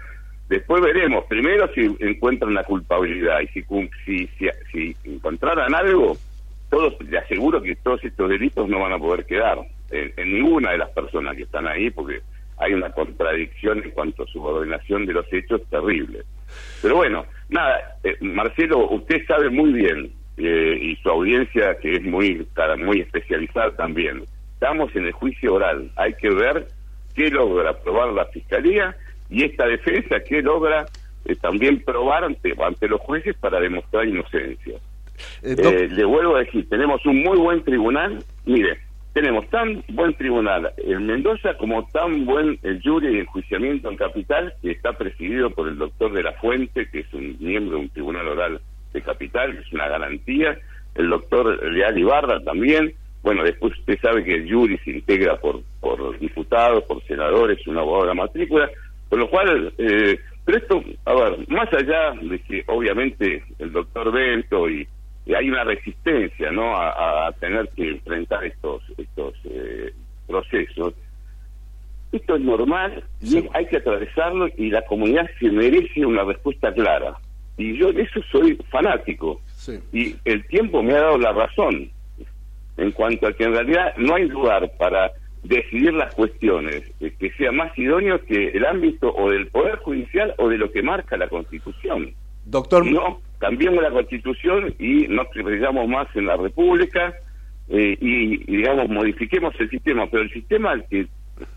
Después veremos, primero si encuentran la culpabilidad y si, si, si, si encontraran algo, todos, le aseguro que todos estos delitos no van a poder quedar en, ninguna de las personas que están ahí porque hay una contradicción en cuanto a subordinación de los hechos terrible. Pero bueno, nada, eh, Marcelo, usted sabe muy bien, eh, y su audiencia que es muy, muy especializada también, estamos en el juicio oral, hay que ver qué logra probar la Fiscalía y esta defensa qué logra eh, también probar ante, ante los jueces para demostrar inocencia. Eh, Eh, le vuelvo a decir, tenemos un muy buen tribunal. Mire, tenemos tan buen tribunal en Mendoza como tan buen el jury de enjuiciamiento en Capital, que está presidido por el doctor de la Fuente, que es un miembro de un tribunal oral de Capital, que es una garantía. El doctor Leal Ibarra también. Bueno, después usted sabe que el jury se integra por, por diputados, por senadores, un abogado de la matrícula. Con lo cual, eh, pero esto, a ver, más allá de que obviamente el doctor Bento y, y hay una resistencia, ¿no? A, a tener que enfrentar estos estos eh, procesos. Esto es normal y hay que atravesarlo y la comunidad se merece una respuesta clara. Y yo de eso soy fanático. Y el tiempo me ha dado la razón en cuanto a que en realidad no hay lugar para decidir las cuestiones eh, que sea más idóneo que el ámbito o del Poder Judicial o de lo que marca la Constitución. Doctor, No, cambiemos la Constitución y nos creamos más en la República eh, y, y, digamos, modifiquemos el sistema, pero el sistema al que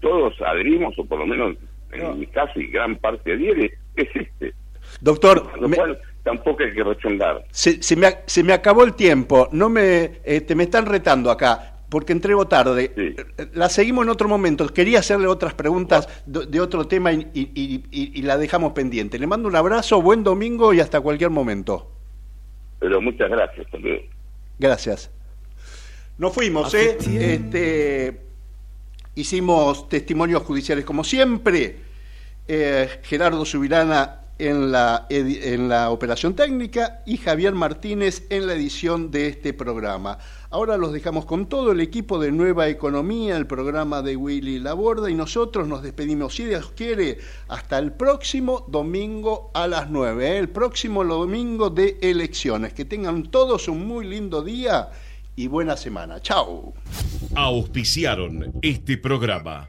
todos adherimos, o por lo menos en mi caso y gran parte adhiere, es este. Doctor, Lo cual tampoco hay que rechongar. se, se me, se me acabó el tiempo, no me, este, me están retando acá, porque entrego tarde. La seguimos en otro momento. Quería hacerle otras preguntas de, de otro tema y, y- y- y- y la dejamos pendiente. Le mando un abrazo, buen domingo y hasta cualquier momento. Pero muchas gracias. luego. Gracias. Nos fuimos, ¿eh? Este, hicimos testimonios judiciales como siempre. Eh, Gerardo Subirana en la, en la operación técnica y Javier Martínez en la edición de este programa. Ahora los dejamos con todo el equipo de Nueva Economía, el programa de Willy Laborda y nosotros nos despedimos, si Dios quiere, hasta el próximo domingo a las 9, ¿eh? el próximo domingo de elecciones. Que tengan todos un muy lindo día y buena semana. Chao. Auspiciaron este programa.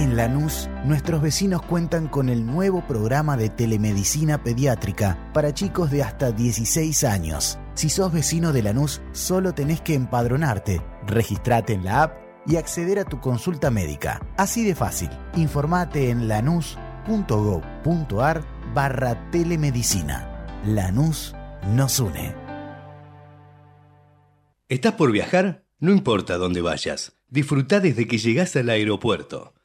En Lanús, nuestros vecinos cuentan con el nuevo programa de telemedicina pediátrica para chicos de hasta 16 años. Si sos vecino de Lanús, solo tenés que empadronarte, registrate en la app y acceder a tu consulta médica. Así de fácil. Informate en lanús.gov.ar barra telemedicina. Lanús nos une. ¿Estás por viajar? No importa dónde vayas. Disfruta desde que llegás al aeropuerto.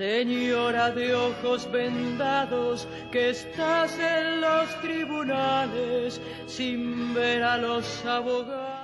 Señora de ojos vendados, que estás en los tribunales sin ver a los abogados